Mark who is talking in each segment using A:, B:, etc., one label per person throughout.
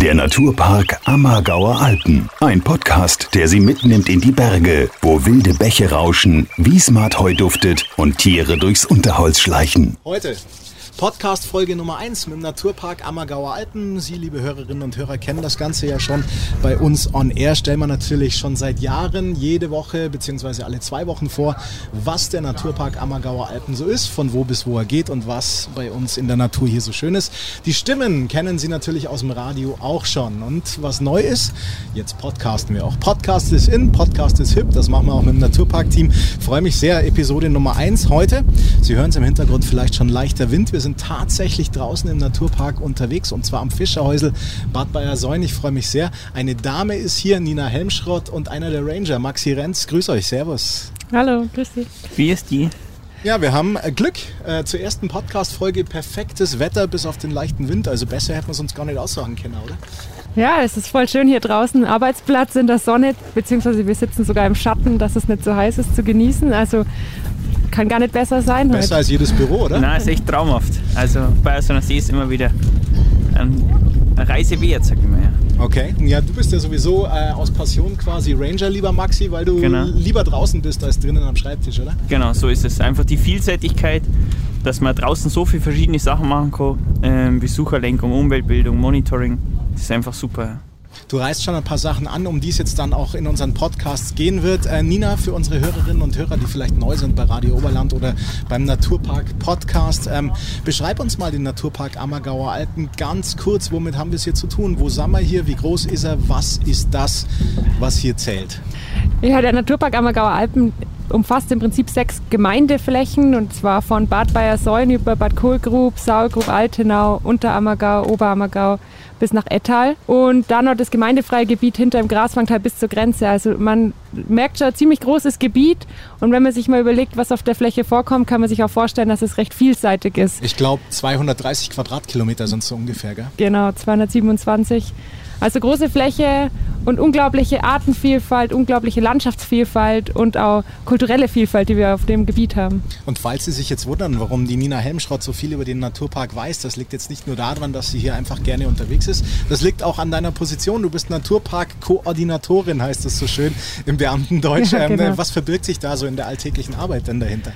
A: Der Naturpark Ammergauer Alpen. Ein Podcast, der Sie mitnimmt in die Berge, wo wilde Bäche rauschen, Wiesmartheu duftet und Tiere durchs Unterholz schleichen.
B: Heute Podcast Folge Nummer 1 mit dem Naturpark Ammergauer Alpen. Sie, liebe Hörerinnen und Hörer, kennen das Ganze ja schon bei uns on air. Stellen wir natürlich schon seit Jahren jede Woche bzw. alle zwei Wochen vor, was der Naturpark Ammergauer Alpen so ist, von wo bis wo er geht und was bei uns in der Natur hier so schön ist. Die Stimmen kennen Sie natürlich aus dem Radio auch schon. Und was neu ist, jetzt podcasten wir auch. Podcast ist in, Podcast ist hip. Das machen wir auch mit dem Naturpark-Team. Freue mich sehr. Episode Nummer 1 heute. Sie hören es im Hintergrund vielleicht schon leichter Wind. Wir sind sind tatsächlich draußen im Naturpark unterwegs und zwar am Fischerhäusel Bad Bayersäun. Ich freue mich sehr. Eine Dame ist hier, Nina Helmschrott und einer der Ranger, Maxi Renz. Grüß euch, Servus.
C: Hallo, grüß dich.
D: Wie ist die?
B: Ja, wir haben äh, Glück. Äh, zur ersten Podcast-Folge perfektes Wetter bis auf den leichten Wind. Also besser hätten wir es uns gar nicht aussagen können, oder?
C: Ja, es ist voll schön hier draußen. Arbeitsplatz in der Sonne, beziehungsweise wir sitzen sogar im Schatten, dass es nicht so heiß ist zu genießen. Also kann gar nicht besser sein.
B: Besser heute. als jedes Büro, oder?
D: Nein, ist echt traumhaft. Also bei so einer See ist immer wieder eine Reise wert, sag ich mal. Ja.
B: Okay, ja, du bist ja sowieso äh, aus Passion quasi Ranger, lieber Maxi, weil du genau. lieber draußen bist als drinnen am Schreibtisch, oder?
D: Genau, so ist es. Einfach die Vielseitigkeit, dass man draußen so viele verschiedene Sachen machen kann. Ähm, Besucherlenkung, Umweltbildung, Monitoring. Das ist einfach super.
B: Du reißt schon ein paar Sachen an, um die es jetzt dann auch in unseren Podcasts gehen wird. Äh, Nina, für unsere Hörerinnen und Hörer, die vielleicht neu sind bei Radio Oberland oder beim Naturpark Podcast, ähm, beschreib uns mal den Naturpark Ammergauer Alpen ganz kurz. Womit haben wir es hier zu tun? Wo sind wir hier? Wie groß ist er? Was ist das, was hier zählt?
C: Ja, der Naturpark Ammergauer Alpen umfasst im Prinzip sechs Gemeindeflächen und zwar von Bad Bayersäun über Bad Kohlgrub, Sauergrub, Altenau, Unterammergau, Oberammergau bis nach Ettal und dann noch das gemeindefreie Gebiet hinter dem Graswangtal bis zur Grenze. Also man merkt schon ein ziemlich großes Gebiet und wenn man sich mal überlegt, was auf der Fläche vorkommt, kann man sich auch vorstellen, dass es recht vielseitig ist.
B: Ich glaube 230 Quadratkilometer sind so ungefähr, gell?
C: Genau, 227. Also große Fläche und unglaubliche Artenvielfalt, unglaubliche Landschaftsvielfalt und auch kulturelle Vielfalt, die wir auf dem Gebiet haben.
B: Und falls Sie sich jetzt wundern, warum die Nina Helmschrott so viel über den Naturpark weiß, das liegt jetzt nicht nur daran, dass sie hier einfach gerne unterwegs ist. Das liegt auch an deiner Position. Du bist Naturpark-Koordinatorin, heißt das so schön im Beamtendeutsch. Ja, ähm, genau. Was verbirgt sich da so in der alltäglichen Arbeit denn dahinter?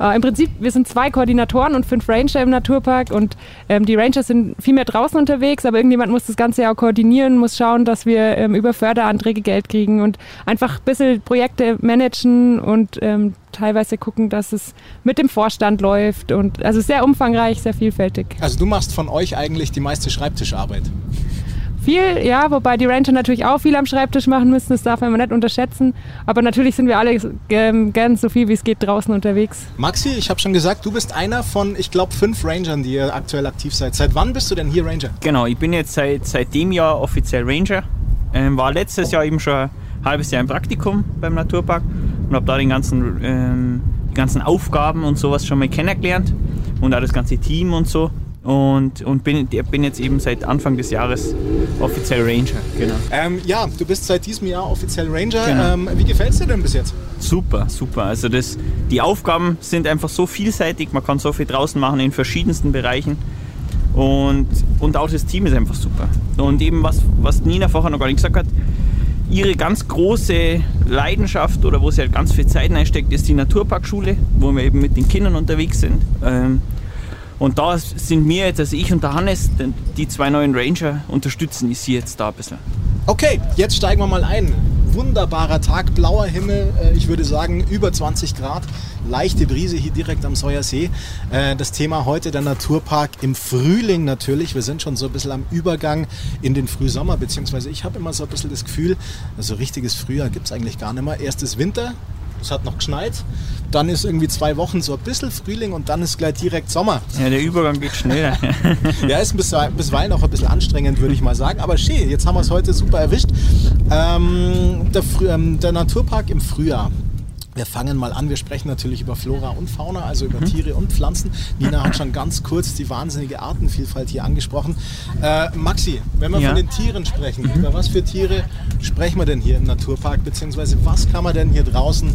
C: Äh, Im Prinzip, wir sind zwei Koordinatoren und fünf Ranger im Naturpark und ähm, die Rangers sind viel mehr draußen unterwegs, aber irgendjemand muss das Ganze ja auch koordinieren, muss schauen, dass wir ähm, über Förderanträge Geld kriegen und einfach ein bisschen Projekte managen und ähm, teilweise gucken, dass es mit dem Vorstand läuft und also sehr umfangreich, sehr vielfältig.
B: Also du machst von euch eigentlich die meiste Schreibtischarbeit?
C: Viel, ja, wobei die Ranger natürlich auch viel am Schreibtisch machen müssen, das darf man nicht unterschätzen. Aber natürlich sind wir alle ähm, gern so viel wie es geht draußen unterwegs.
B: Maxi, ich habe schon gesagt, du bist einer von, ich glaube, fünf Rangern, die ihr aktuell aktiv seid. Seit wann bist du denn hier Ranger?
D: Genau, ich bin jetzt seit, seit dem Jahr offiziell Ranger. Ähm, war letztes Jahr eben schon ein halbes Jahr im Praktikum beim Naturpark und habe da den ganzen, ähm, die ganzen Aufgaben und sowas schon mal kennengelernt und auch das ganze Team und so und, und bin, bin jetzt eben seit Anfang des Jahres offiziell Ranger.
B: Genau. Ähm, ja, du bist seit diesem Jahr offiziell Ranger. Genau. Ähm, wie gefällt es dir denn bis jetzt?
D: Super, super. Also das, die Aufgaben sind einfach so vielseitig, man kann so viel draußen machen in verschiedensten Bereichen. Und, und auch das Team ist einfach super. Und eben was, was Nina vorher noch gar nicht gesagt hat, ihre ganz große Leidenschaft oder wo sie halt ganz viel Zeit einsteckt, ist die Naturparkschule, wo wir eben mit den Kindern unterwegs sind. Ähm, und da sind wir jetzt, also ich und der Hannes, die zwei neuen Ranger, unterstützen ich sie jetzt da ein bisschen.
B: Okay, jetzt steigen wir mal ein. Wunderbarer Tag, blauer Himmel, äh, ich würde sagen über 20 Grad, leichte Brise hier direkt am Säuersee. Äh, das Thema heute der Naturpark im Frühling natürlich. Wir sind schon so ein bisschen am Übergang in den Frühsommer, beziehungsweise ich habe immer so ein bisschen das Gefühl, also richtiges Frühjahr gibt es eigentlich gar nicht mehr. Erstes Winter, es hat noch geschneit. Dann ist irgendwie zwei Wochen so ein bisschen Frühling und dann ist gleich direkt Sommer.
D: Ja, der Übergang geht schneller.
B: ja, ist bisweilen auch ein bisschen anstrengend, würde ich mal sagen. Aber schön, jetzt haben wir es heute super erwischt. Ähm, der, ähm, der Naturpark im Frühjahr. Wir fangen mal an. Wir sprechen natürlich über Flora und Fauna, also über mhm. Tiere und Pflanzen. Nina hat schon ganz kurz die wahnsinnige Artenvielfalt hier angesprochen. Äh, Maxi, wenn wir ja. von den Tieren sprechen, mhm. über was für Tiere sprechen wir denn hier im Naturpark? Beziehungsweise was kann man denn hier draußen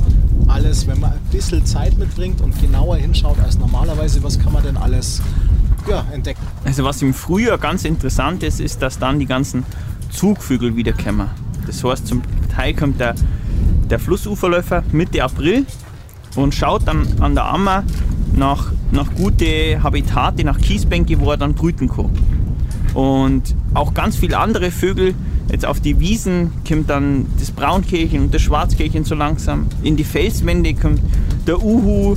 B: alles, wenn man ein bisschen Zeit mitbringt und genauer hinschaut als normalerweise, was kann man denn alles ja, entdecken.
D: Also was im Frühjahr ganz interessant ist, ist, dass dann die ganzen Zugvögel wiederkommen. Das heißt, zum Teil kommt der, der Flussuferläufer Mitte April und schaut dann an der Ammer nach, nach gute Habitate, nach Kiesbänke, wo er dann brüten kann. Und auch ganz viele andere Vögel, jetzt auf die Wiesen kommt dann das Braunkehlchen und das Schwarzkehlchen so langsam. In die Felswände kommt der Uhu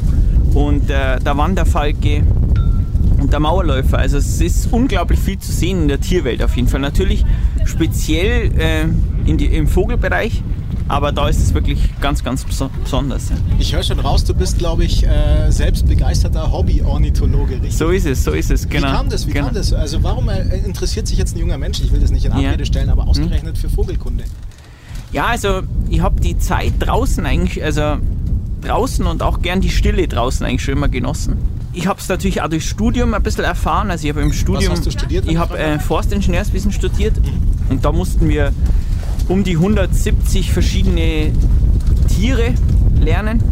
D: und der, der Wanderfalke und der Mauerläufer. Also es ist unglaublich viel zu sehen in der Tierwelt auf jeden Fall. Natürlich speziell äh, die, im Vogelbereich, aber da ist es wirklich ganz, ganz besonders. Ja.
B: Ich höre schon raus, du bist, glaube ich, äh, selbst begeisterter Hobby-Ornithologe, richtig?
D: So ist es, so ist es, genau.
B: Wie kam das? Wie
D: genau.
B: kam das? Also warum äh, interessiert sich jetzt ein junger Mensch, ich will das nicht in Abrede
D: Ja.
B: stellen, aber ausgerechnet für Vogelkunde?
D: Ja, also ich habe die Zeit draußen eigentlich, also draußen und auch gern die Stille draußen eigentlich schon immer genossen. Ich habe es natürlich auch durch Studium ein bisschen erfahren. Also ich habe im Studium,
B: hast du studiert,
D: ich habe äh? Forstingenieurswesen studiert und da mussten wir um die 170 verschiedene Tiere lernen.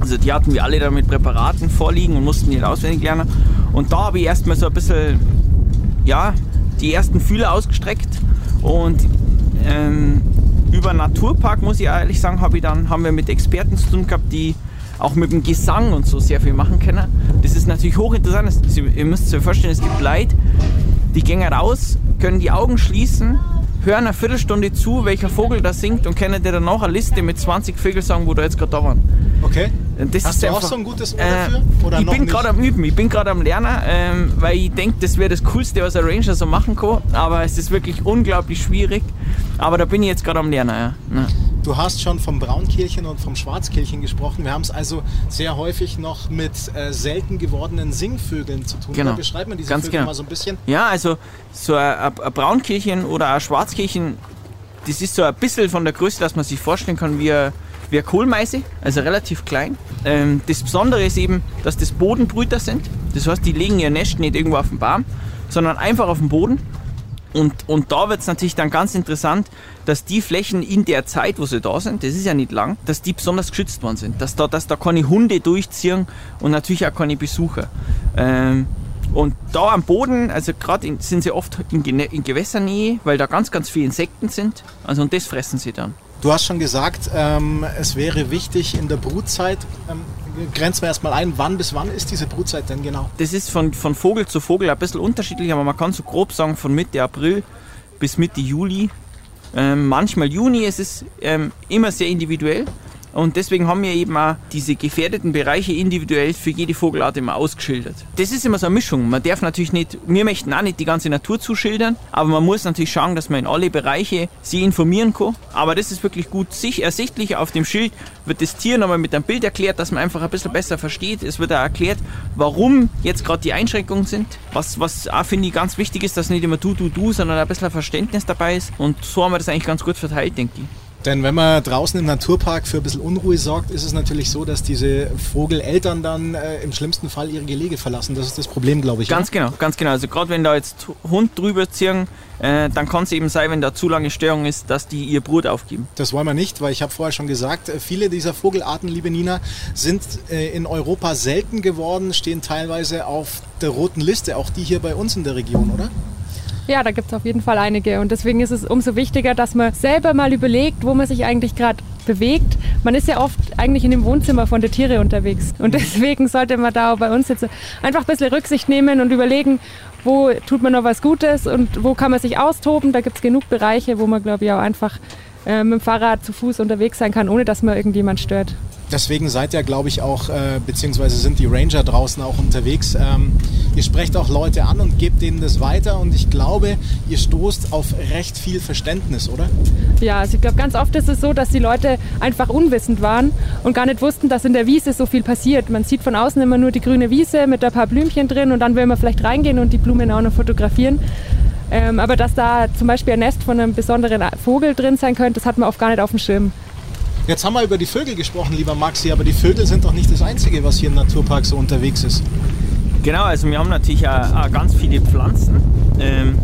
D: Also die hatten wir alle da mit Präparaten vorliegen und mussten die auswendig lernen. Und da habe ich erstmal so ein bisschen, ja, die ersten Fühler ausgestreckt und ähm, über Naturpark, muss ich ehrlich sagen, habe ich dann, haben wir mit Experten zu tun gehabt, die auch mit dem Gesang und so sehr viel machen können. Das ist natürlich hochinteressant. Das, ihr müsst euch vorstellen, es gibt Leute, die gehen raus, können die Augen schließen, hören eine Viertelstunde zu, welcher Vogel da singt und können dir dann noch eine Liste mit 20 Vögeln sagen, wo da jetzt gerade da waren.
B: Okay.
D: Das
B: Hast
D: ist
B: du auch
D: einfach-
B: so ein gutes Ohr
D: Äh,
B: dafür? Oder
D: ich bin gerade am Üben, ich bin gerade am Lernen, ähm, weil ich denke, das wäre das Coolste, was ein Ranger so machen kann. Aber es ist wirklich unglaublich schwierig. Aber da bin ich jetzt gerade am Lernen. Ja. Ja.
B: Du hast schon vom Braunkehlchen und vom Schwarzkehlchen gesprochen. Wir haben es also sehr häufig noch mit äh, selten gewordenen Singvögeln zu tun.
D: Genau.
B: Beschreib mal diese
D: Ganz
B: Vögel
D: genau.
B: mal so ein bisschen.
D: Ja, also so ein, Braunkehlchen oder ein Schwarzkehlchen, das ist so ein bisschen von der Größe, dass man sich vorstellen kann wie wie eine Kohlmeise, also relativ klein. Ähm, das Besondere ist eben, dass das Bodenbrüter sind. Das heißt, die legen ihr Nest nicht irgendwo auf dem Baum, sondern einfach auf dem Boden. Und, und da wird es natürlich dann ganz interessant, dass die Flächen in der Zeit, wo sie da sind, das ist ja nicht lang, dass die besonders geschützt worden sind. Dass da, dass da keine Hunde durchziehen und natürlich auch keine Besucher. Ähm, und da am Boden, also gerade sind sie oft in, in Gewässernähe, weil da ganz, ganz viele Insekten sind. Also und das fressen sie dann.
B: Du hast schon gesagt, ähm, es wäre wichtig in der Brutzeit, ähm, grenzen wir erstmal ein, wann bis wann ist diese Brutzeit denn genau?
D: Das ist von, von Vogel zu Vogel ein bisschen unterschiedlich, aber man kann so grob sagen, von Mitte April bis Mitte Juli. Ähm, manchmal Juni, es ist ähm, immer sehr individuell. Und deswegen haben wir eben auch diese gefährdeten Bereiche individuell für jede Vogelart immer ausgeschildert. Das ist immer so eine Mischung. Man darf natürlich nicht, wir möchten auch nicht die ganze Natur zuschildern, aber man muss natürlich schauen, dass man in alle Bereiche sie informieren kann. Aber das ist wirklich gut sich ersichtlich. Auf dem Schild wird das Tier nochmal mit einem Bild erklärt, dass man einfach ein bisschen besser versteht. Es wird auch erklärt, warum jetzt gerade die Einschränkungen sind. Was, was auch finde ich ganz wichtig ist, dass nicht immer du, du, du, sondern ein bisschen Verständnis dabei ist. Und so haben wir das eigentlich ganz gut verteilt, denke ich.
B: Denn wenn man draußen im Naturpark für ein bisschen Unruhe sorgt, ist es natürlich so, dass diese Vogeleltern dann äh, im schlimmsten Fall ihre Gelege verlassen. Das ist das Problem, glaube ich.
D: Ganz genau, ganz genau. Also gerade wenn da jetzt Hund drüber ziehen, äh, dann kann es eben sein, wenn da zu lange Störung ist, dass die ihr Brut aufgeben.
B: Das wollen wir nicht, weil ich habe vorher schon gesagt, äh, viele dieser Vogelarten, liebe Nina, sind äh, in Europa selten geworden, stehen teilweise auf der roten Liste, auch die hier bei uns in der Region, oder?
C: Ja, da gibt es auf jeden Fall einige. Und deswegen ist es umso wichtiger, dass man selber mal überlegt, wo man sich eigentlich gerade bewegt. Man ist ja oft eigentlich in dem Wohnzimmer von der Tiere unterwegs. Und deswegen sollte man da bei uns jetzt einfach ein bisschen Rücksicht nehmen und überlegen, wo tut man noch was Gutes und wo kann man sich austoben. Da gibt es genug Bereiche, wo man, glaube ich, auch einfach äh, mit dem Fahrrad zu Fuß unterwegs sein kann, ohne dass man irgendjemand stört.
B: Deswegen seid ihr, glaube ich, auch, äh, beziehungsweise sind die Ranger draußen auch unterwegs. Ähm, ihr sprecht auch Leute an und gebt denen das weiter und ich glaube, ihr stoßt auf recht viel Verständnis, oder?
C: Ja, also ich glaube, ganz oft ist es so, dass die Leute einfach unwissend waren und gar nicht wussten, dass in der Wiese so viel passiert. Man sieht von außen immer nur die grüne Wiese mit ein paar Blümchen drin und dann will man vielleicht reingehen und die Blumen auch noch fotografieren. Ähm, aber dass da zum Beispiel ein Nest von einem besonderen Vogel drin sein könnte, das hat man oft gar nicht auf dem Schirm.
B: Jetzt haben wir über die Vögel gesprochen, lieber Maxi, aber die Vögel sind doch nicht das Einzige, was hier im Naturpark so unterwegs ist.
D: Genau, also wir haben natürlich auch, auch ganz viele Pflanzen. Ähm,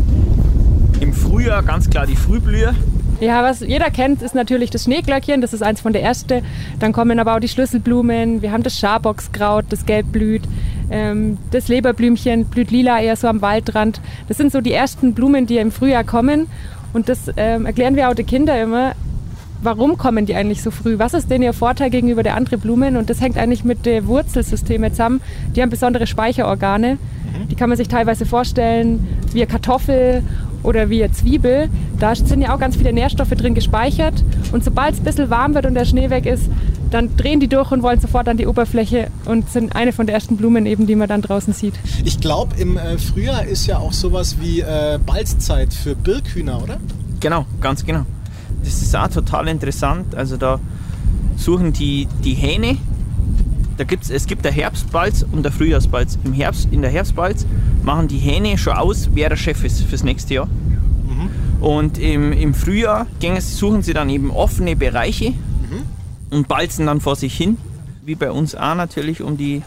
D: Im Frühjahr ganz klar die Frühblüher.
C: Ja, was jeder kennt, ist natürlich das Schneeglöckchen, das ist eins von der ersten. Dann kommen aber auch die Schlüsselblumen, wir haben das Schaboxkraut, das gelb blüht. Ähm, das Leberblümchen blüht lila eher so am Waldrand. Das sind so die ersten Blumen, die im Frühjahr kommen. Und das ähm, erklären wir auch den Kindern immer. Warum kommen die eigentlich so früh? Was ist denn ihr Vorteil gegenüber der anderen Blumen? Und das hängt eigentlich mit den Wurzelsystemen zusammen. Die haben besondere Speicherorgane. Die kann man sich teilweise vorstellen wie eine Kartoffel oder wie eine Zwiebel. Da sind ja auch ganz viele Nährstoffe drin gespeichert. Und sobald es ein bisschen warm wird und der Schnee weg ist, dann drehen die durch und wollen sofort an die Oberfläche und sind eine von der ersten Blumen eben, die man dann draußen sieht.
B: Ich glaube, im äh, Frühjahr ist ja auch sowas wie äh, Balzzeit für Birkhühner, oder?
D: Genau, ganz genau. Das ist auch total interessant. Also da suchen die, die Hähne, da gibt's, es gibt der Herbstbalz und der Frühjahrsbalz. Im Herbst, in der Herbstbalz machen die Hähne schon aus, wer der Chef ist fürs nächste Jahr. Und im, im Frühjahr suchen sie dann eben offene Bereiche und balzen dann vor sich hin, wie bei uns auch natürlich, um die,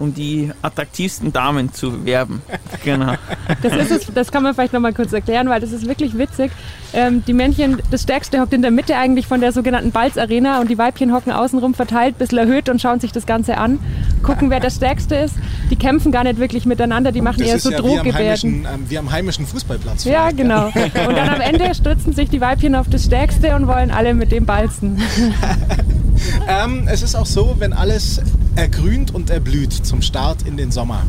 D: um die attraktivsten Damen zu werben. Genau.
C: Das, ist es, das kann man vielleicht nochmal kurz erklären, weil das ist wirklich witzig. Ähm, die Männchen, das Stärkste hockt in der Mitte eigentlich von der sogenannten Balzarena und die Weibchen hocken außenrum verteilt, ein bisschen erhöht und schauen sich das Ganze an, gucken, wer der Stärkste ist. Die kämpfen gar nicht wirklich miteinander, die machen
B: Das
C: eher
B: ist
C: so
B: ja wie am,
C: Drohgebärden.
B: heimischen, ähm, wie am heimischen Fußballplatz.
C: Ja, genau. Und dann am Ende stützen sich die Weibchen auf das Stärkste und wollen alle mit dem balzen.
B: Ähm, es ist auch so, wenn alles ergrünt und erblüht zum Start in den Sommer,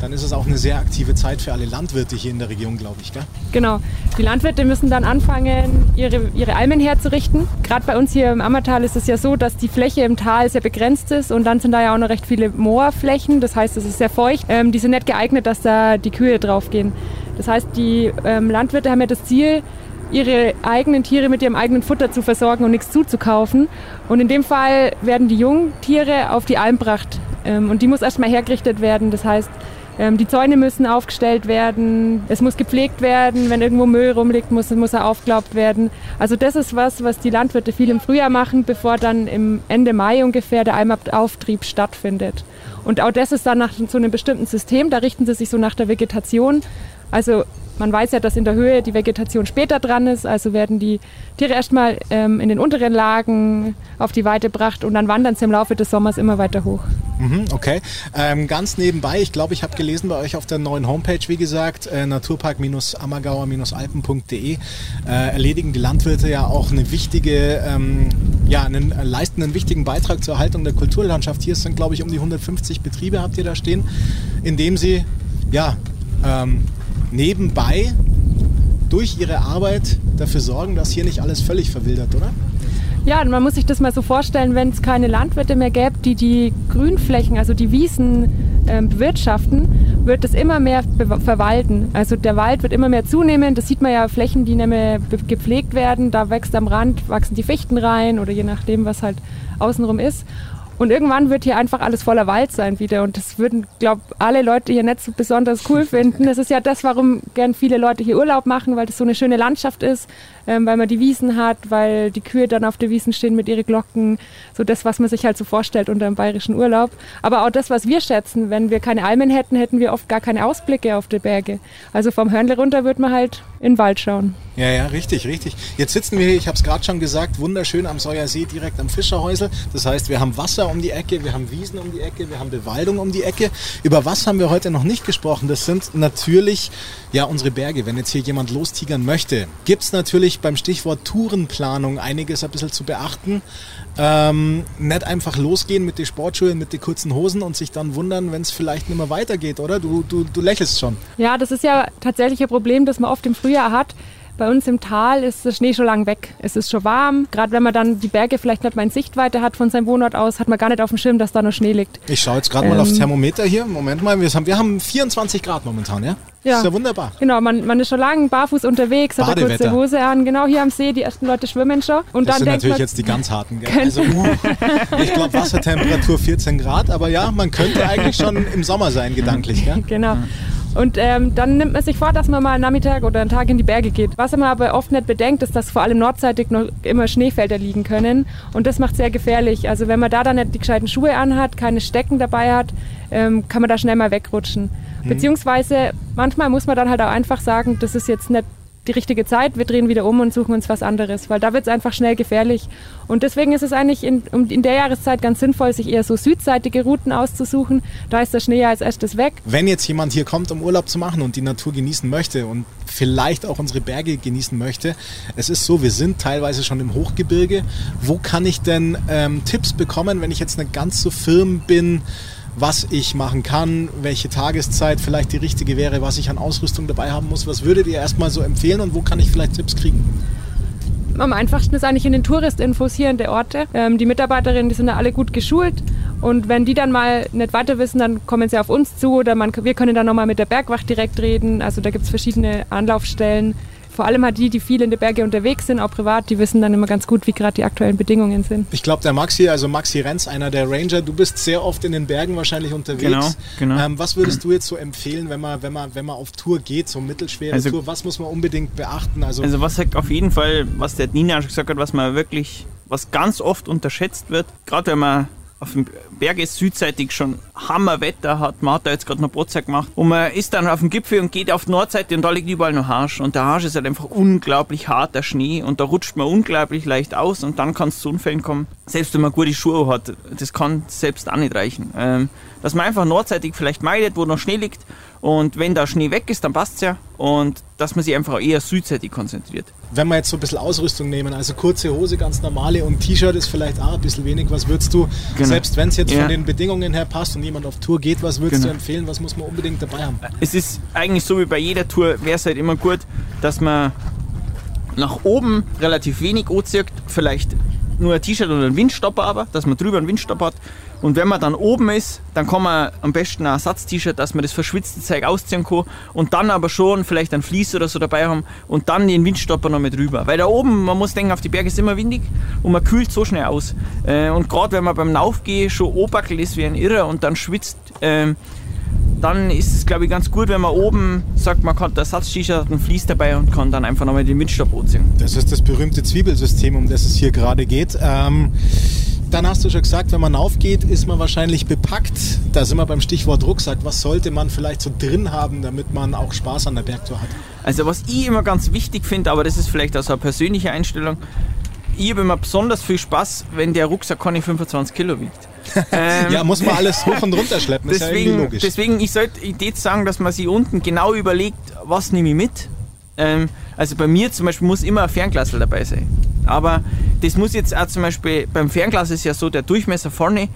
B: dann ist es auch eine sehr aktive Zeit für alle Landwirte hier in der Region, glaube ich. Gell?
C: Genau. Die Landwirte müssen dann anfangen, ihre, ihre Almen herzurichten. Gerade bei uns hier im Ammertal ist es ja so, dass die Fläche im Tal sehr begrenzt ist und dann sind da ja auch noch recht viele Moorflächen. Das heißt, es ist sehr feucht. Ähm, die sind nicht geeignet, dass da die Kühe draufgehen. Das heißt, die ähm, Landwirte haben ja das Ziel, ihre eigenen Tiere mit ihrem eigenen Futter zu versorgen und nichts zuzukaufen. Und in dem Fall werden die Jungtiere auf die Alm gebracht. Ähm, und die muss erstmal hergerichtet werden. Das heißt, ähm, die Zäune müssen aufgestellt werden, es muss gepflegt werden, wenn irgendwo Müll rumliegt, muss, muss er aufgeglaubt werden. Also das ist was, was die Landwirte viel im Frühjahr machen, bevor dann im Ende Mai ungefähr der Almauftrieb stattfindet. Und auch das ist dann nach so einem bestimmten System, da richten sie sich so nach der Vegetation. Also man weiß ja, dass in der Höhe die Vegetation später dran ist, also werden die Tiere erstmal ähm, in den unteren Lagen auf die Weide gebracht und dann wandern sie im Laufe des Sommers immer weiter hoch.
B: Mhm, okay. Ähm, ganz nebenbei, ich glaube, ich habe gelesen bei euch auf der neuen Homepage, wie gesagt, äh, naturpark-ammergauer-alpen.de, äh, erledigen die Landwirte ja auch eine wichtige, ähm, ja, einen, äh, leisten einen wichtigen Beitrag zur Erhaltung der Kulturlandschaft. Hier sind, glaube ich, um die 150 Betriebe habt ihr da stehen, indem sie, ja, ähm, nebenbei durch ihre Arbeit dafür sorgen, dass hier nicht alles völlig verwildert, oder?
C: Ja, man muss sich das mal so vorstellen, wenn es keine Landwirte mehr gäbe, die die Grünflächen, also die Wiesen ähm, bewirtschaften, wird es immer mehr verwalten. Also der Wald wird immer mehr zunehmen. Das sieht man ja Flächen, die nicht mehr gepflegt werden. Da wächst am Rand, wachsen die Fichten rein oder je nachdem, was halt außenrum ist. Und irgendwann wird hier einfach alles voller Wald sein wieder. Und das würden, glaube alle Leute hier nicht so besonders cool finden. Das ist ja das, warum gern viele Leute hier Urlaub machen, weil das so eine schöne Landschaft ist, ähm, weil man die Wiesen hat, weil die Kühe dann auf der Wiesen stehen mit ihren Glocken. So das, was man sich halt so vorstellt unter einem bayerischen Urlaub. Aber auch das, was wir schätzen, wenn wir keine Almen hätten, hätten wir oft gar keine Ausblicke auf die Berge. Also vom Hörnle runter würde man halt in den Wald schauen.
B: Ja, ja, richtig, richtig. Jetzt sitzen wir hier, ich habe es gerade schon gesagt, wunderschön am Säuersee, direkt am Fischerhäusel. Das heißt, wir haben Wasser um die Ecke, wir haben Wiesen um die Ecke, wir haben Bewaldung um die Ecke. Über was haben wir heute noch nicht gesprochen? Das sind natürlich ja unsere Berge. Wenn jetzt hier jemand lostigern möchte, gibt es natürlich beim Stichwort Tourenplanung einiges ein bisschen zu beachten. Ähm, nicht einfach losgehen mit den Sportschuhen, mit den kurzen Hosen und sich dann wundern, wenn es vielleicht nicht mehr weitergeht, oder? Du, du, du lächelst schon.
C: Ja, das ist ja tatsächlich ein Problem, das man oft im Frühjahr hat. Bei uns im Tal ist der Schnee schon lang weg. Es ist schon warm. Gerade wenn man dann die Berge vielleicht nicht mal in Sichtweite hat von seinem Wohnort aus, hat man gar nicht auf dem Schirm, dass da noch Schnee liegt.
B: Ich schaue jetzt gerade mal aufs Thermometer hier. Moment mal, wir haben, wir haben 24 Grad momentan, ja?
C: Ja.
B: Ist ja wunderbar.
C: Genau, man, man ist schon lang barfuß unterwegs, hat eine kurze. Hose an. Genau hier am See, die ersten Leute schwimmen schon. Und
B: Das
C: dann
B: sind natürlich
C: man,
B: jetzt die ganz harten. Gell? Also, uh, ich glaube, Wassertemperatur 14 Grad, aber ja, man könnte eigentlich schon im Sommer sein, gedanklich. Gell?
C: Genau. Und ähm, dann nimmt man sich vor, dass man mal einen Nachmittag oder einen Tag in die Berge geht. Was man aber oft nicht bedenkt, ist, dass vor allem nordseitig noch immer Schneefelder liegen können. Und das macht sehr gefährlich. Also wenn man da dann nicht die gescheiten Schuhe anhat, keine Stecken dabei hat, ähm, kann man da schnell mal wegrutschen. Beziehungsweise manchmal muss man dann halt auch einfach sagen, das ist jetzt nicht die richtige Zeit, wir drehen wieder um und suchen uns was anderes, weil da wird es einfach schnell gefährlich. Und deswegen ist es eigentlich in, in der Jahreszeit ganz sinnvoll, sich eher so südseitige Routen auszusuchen. Da ist der Schnee ja als erstes weg.
B: Wenn jetzt jemand hier kommt, um Urlaub zu machen und die Natur genießen möchte und vielleicht auch unsere Berge genießen möchte, es ist so, wir sind teilweise schon im Hochgebirge. Wo kann ich denn ähm, Tipps bekommen, wenn ich jetzt nicht ganz so firm bin? Was ich machen kann, welche Tageszeit vielleicht die richtige wäre, was ich an Ausrüstung dabei haben muss. Was würdet ihr erstmal so empfehlen und wo kann ich vielleicht Tipps kriegen?
C: Am einfachsten ist eigentlich in den Touristinfos hier in der Orte. Ähm, die Mitarbeiterinnen, die sind ja alle gut geschult. Und wenn die dann mal nicht weiter wissen, dann kommen sie auf uns zu oder man, wir können dann nochmal mit der Bergwacht direkt reden. Also da gibt es verschiedene Anlaufstellen vor allem halt die, die viel in den Bergen unterwegs sind, auch privat, die wissen dann immer ganz gut, wie gerade die aktuellen Bedingungen sind.
B: Ich glaube, der Maxi, also Maxi Renz, einer der Ranger, du bist sehr oft in den Bergen wahrscheinlich unterwegs.
D: Genau, genau.
B: Ähm, was würdest du jetzt so empfehlen, wenn man, wenn man, wenn man auf Tour geht, so mittelschwere also, Tour, was muss man unbedingt beachten?
D: Also, also was halt auf jeden Fall, was der Nina schon gesagt hat, was man wirklich, was ganz oft unterschätzt wird, gerade wenn man auf dem Berg ist südseitig schon Hammerwetter hat. Man hat da jetzt gerade noch Prozeit gemacht. Und man ist dann auf dem Gipfel und geht auf die Nordseite und da liegt überall noch Harsch. Und der Harsch ist halt einfach unglaublich harter Schnee und da rutscht man unglaublich leicht aus und dann kann es zu Unfällen kommen. Selbst wenn man gute Schuhe hat, das kann selbst auch nicht reichen. Ähm, dass man einfach nordseitig vielleicht meidet, wo noch Schnee liegt und wenn da Schnee weg ist, dann passt es ja. Und dass man sich einfach eher südseitig konzentriert.
B: Wenn wir jetzt so ein bisschen Ausrüstung nehmen, also kurze Hose, ganz normale und T-Shirt ist vielleicht auch ein bisschen wenig. Was würdest du, genau. selbst wenn es jetzt ja. von den Bedingungen her passt und jemand auf Tour geht, was würdest genau. du empfehlen? Was muss man unbedingt dabei haben?
D: Es ist eigentlich so wie bei jeder Tour, wäre es halt immer gut, dass man nach oben relativ wenig anzieht, vielleicht nur ein T-Shirt und einen Windstopper aber, dass man drüber einen Windstopper hat. Und wenn man dann oben ist, dann kann man am besten ein Ersatz-T-Shirt, dass man das verschwitzte Zeug ausziehen kann und dann aber schon vielleicht ein Vlies oder so dabei haben und dann den Windstopper noch mit rüber. Weil da oben, man muss denken, auf die Berge ist immer windig und man kühlt so schnell aus. Äh, und gerade wenn man beim Laufgehen schon obackelt ist wie ein Irrer und dann schwitzt, ähm, dann ist es, glaube ich, ganz gut, wenn man oben sagt, man kann Ersatz-T-Shirt ein Vlies dabei und kann dann einfach nochmal den Windstopp anziehen.
B: Das ist das berühmte Zwiebelsystem, um das es hier gerade geht. Ähm, dann hast du schon gesagt, wenn man aufgeht, ist man wahrscheinlich bepackt. Da sind wir beim Stichwort Rucksack. Was sollte man vielleicht so drin haben, damit man auch Spaß an der Bergtour hat?
D: Also was ich immer ganz wichtig finde, aber das ist vielleicht auch so eine persönliche Einstellung, ich habe immer besonders viel Spaß, wenn der Rucksack keine 25 Kilo wiegt.
B: Ähm, ja, muss man alles hoch und runter schleppen,
D: deswegen, ja logisch. Deswegen, ich sollte jetzt sagen, dass man sich unten genau überlegt, was nehme ich mit. Ähm, also bei mir zum Beispiel muss immer ein Fernglas dabei sein. Aber das muss jetzt auch zum Beispiel, beim Fernglas ist ja so, der Durchmesser vorne,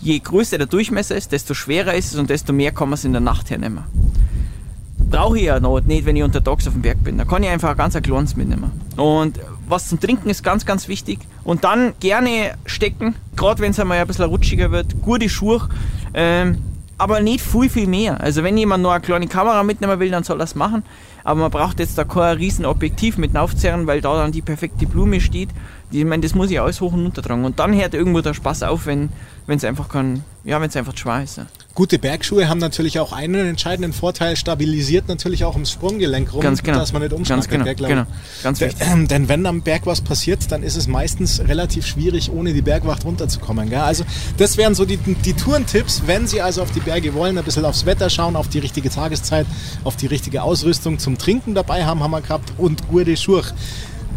D: je größer der Durchmesser ist, desto schwerer ist es und desto mehr kann man es in der Nacht hernehmen. Brauche ich ja noch nicht, wenn ich untertags auf dem Berg bin. Da kann ich einfach ein ganz kleines mitnehmen. Und was zum Trinken ist ganz, ganz wichtig. Und dann gerne stecken, gerade wenn es einmal ein bisschen rutschiger wird. Gute Schuhe. Ähm, aber nicht viel, viel mehr. Also wenn jemand nur eine kleine Kamera mitnehmen will, dann soll das machen. Aber man braucht jetzt da kein riesen Objektiv mit aufzerren, weil da dann die perfekte Blume steht. Ich meine, das muss ich alles hoch und runter tragen. Und dann hört irgendwo der Spaß auf, wenn es einfach kein, ja, wenn es schwer ist.
B: Gute Bergschuhe haben natürlich auch einen entscheidenden Vorteil, stabilisiert natürlich auch ums Sprunggelenk rum,
D: genau.
B: dass man nicht
D: umschneidet. Ganz genau, genau. Ganz
B: wichtig. Denn, denn wenn am Berg was passiert, dann ist es meistens relativ schwierig, ohne die Bergwacht runterzukommen. Gell? Also das wären so die, die Tourentipps, wenn Sie also auf die Berge wollen, ein bisschen aufs Wetter schauen, auf die richtige Tageszeit, auf die richtige Ausrüstung zum Trinken dabei haben, haben wir gehabt und gute Schuhe.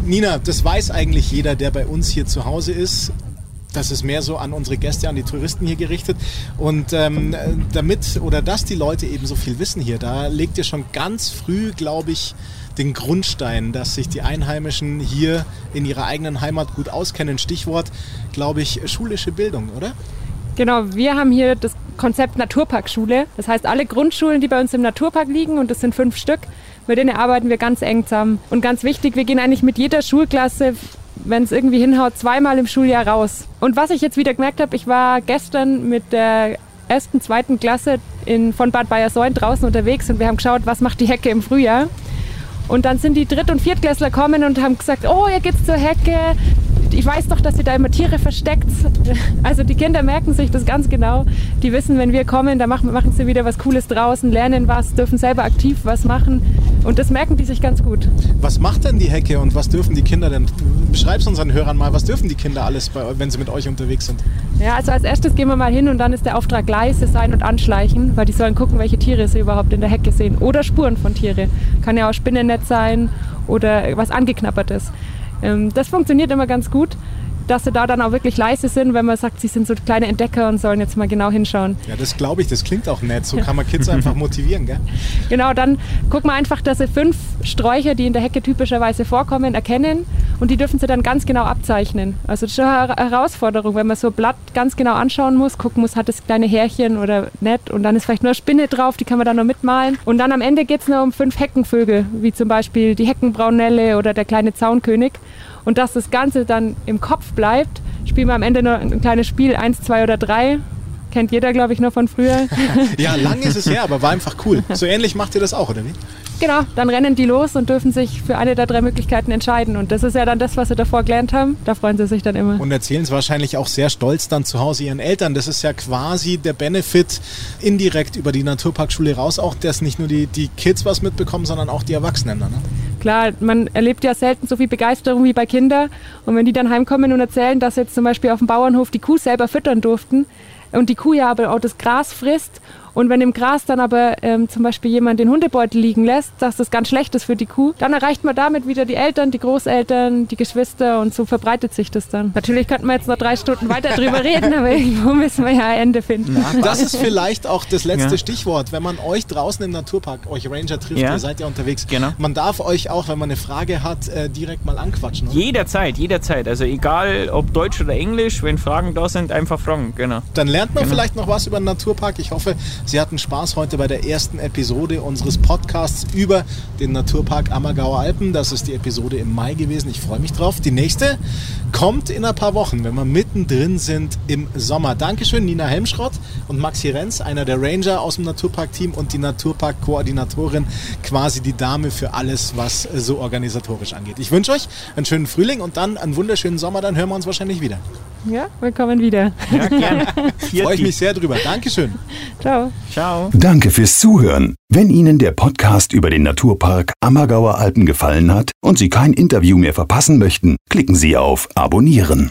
B: Nina, das weiß eigentlich jeder, der bei uns hier zu Hause ist. Das ist mehr so an unsere Gäste, an die Touristen hier gerichtet. Und ähm, damit oder dass die Leute eben so viel wissen hier, da legt ihr schon ganz früh, glaube ich, den Grundstein, dass sich die Einheimischen hier in ihrer eigenen Heimat gut auskennen. Stichwort, glaube ich, schulische Bildung, oder?
C: Genau, wir haben hier das Konzept Naturparkschule. Das heißt, alle Grundschulen, die bei uns im Naturpark liegen, und das sind fünf Stück, mit denen arbeiten wir ganz eng zusammen. Und ganz wichtig, wir gehen eigentlich mit jeder Schulklasse, wenn es irgendwie hinhaut, zweimal im Schuljahr raus. Und was ich jetzt wieder gemerkt habe, ich war gestern mit der ersten, zweiten Klasse in, von Bad Bayersäun draußen unterwegs und wir haben geschaut, was macht die Hecke im Frühjahr. Und dann sind die Dritt- und Viertklässler kommen und haben gesagt, oh, ihr geht's zur Hecke, ich weiß doch, dass ihr da immer Tiere versteckt. Also die Kinder merken sich das ganz genau. Die wissen, wenn wir kommen, da machen, machen sie wieder was Cooles draußen, lernen was, dürfen selber aktiv was machen. Und das merken die sich ganz gut.
B: Was macht denn die Hecke und was dürfen die Kinder denn? Beschreib es unseren Hörern mal, was dürfen die Kinder alles, bei, wenn sie mit euch unterwegs sind?
C: Ja, also als erstes gehen wir mal hin und dann ist der Auftrag leise sein und anschleichen, weil die sollen gucken, welche Tiere sie überhaupt in der Hecke sehen. Oder Spuren von Tiere. Kann ja auch Spinnennetz sein oder was angeknappertes. Ähm, das funktioniert immer ganz gut dass sie da dann auch wirklich leise sind, wenn man sagt, sie sind so kleine Entdecker und sollen jetzt mal genau hinschauen.
B: Ja, das glaube ich, das klingt auch nett. So kann man Kids einfach motivieren, gell?
C: Genau, dann gucken wir einfach, dass sie fünf Sträucher, die in der Hecke typischerweise vorkommen, erkennen und die dürfen sie dann ganz genau abzeichnen. Also das ist schon eine Herausforderung, wenn man so ein Blatt ganz genau anschauen muss, gucken muss, hat es kleine Härchen oder nicht und dann ist vielleicht nur eine Spinne drauf, die kann man dann noch mitmalen. Und dann am Ende geht es nur um fünf Heckenvögel, wie zum Beispiel die Heckenbraunelle oder der kleine Zaunkönig. Und dass das Ganze dann im Kopf bleibt, spielen wir am Ende noch ein kleines Spiel, eins, zwei oder drei. Kennt jeder, glaube ich, noch von früher.
B: ja, lang ist es her, aber war einfach cool. So ähnlich macht ihr das auch, oder wie?
C: Genau, dann rennen die los und dürfen sich für eine der drei Möglichkeiten entscheiden. Und das ist ja dann das, was sie davor gelernt haben. Da freuen sie sich dann immer.
B: Und erzählen es wahrscheinlich auch sehr stolz dann zu Hause ihren Eltern. Das ist ja quasi der Benefit indirekt über die Naturparkschule raus, auch dass nicht nur die, die Kids was mitbekommen, sondern auch die Erwachsenen. Ne?
C: Klar, man erlebt ja selten so viel Begeisterung wie bei Kindern. Und wenn die dann heimkommen und erzählen, dass jetzt zum Beispiel auf dem Bauernhof die Kuh selber füttern durften und die Kuh ja aber auch das Gras frisst und wenn im Gras dann aber ähm, zum Beispiel jemand den Hundebeutel liegen lässt, dass das ganz schlecht ist für die Kuh, dann erreicht man damit wieder die Eltern, die Großeltern, die Geschwister und so verbreitet sich das dann. Natürlich könnten wir jetzt noch drei Stunden weiter drüber reden, aber irgendwo müssen wir ja ein Ende finden.
B: Das ist vielleicht auch das letzte ja. Stichwort. Wenn man euch draußen im Naturpark, euch Ranger trifft, ja. ihr seid ja unterwegs, genau. man darf euch auch, wenn man eine Frage hat, äh, direkt mal anquatschen. Oder?
D: Jederzeit, jederzeit. Also egal ob Deutsch oder Englisch, wenn Fragen da sind, einfach fragen. Genau.
B: Dann lernt man genau. vielleicht noch was über den Naturpark. Ich hoffe, Sie hatten Spaß heute bei der ersten Episode unseres Podcasts über den Naturpark Ammergauer Alpen. Das ist die Episode im Mai gewesen. Ich freue mich drauf. Die nächste kommt in ein paar Wochen, wenn wir mittendrin sind im Sommer. Dankeschön, Nina Helmschrott und Maxi Renz, einer der Ranger aus dem Naturpark-Team und die Naturpark-Koordinatorin, quasi die Dame für alles, was so organisatorisch angeht. Ich wünsche euch einen schönen Frühling und dann einen wunderschönen Sommer. Dann hören wir uns wahrscheinlich wieder.
C: Ja, willkommen wieder. Ja,
B: gerne. Freue ich mich sehr drüber. Dankeschön.
C: Ciao.
A: Ciao. Danke fürs Zuhören. Wenn Ihnen der Podcast über den Naturpark Ammergauer Alpen gefallen hat und Sie kein Interview mehr verpassen möchten, klicken Sie auf Abonnieren.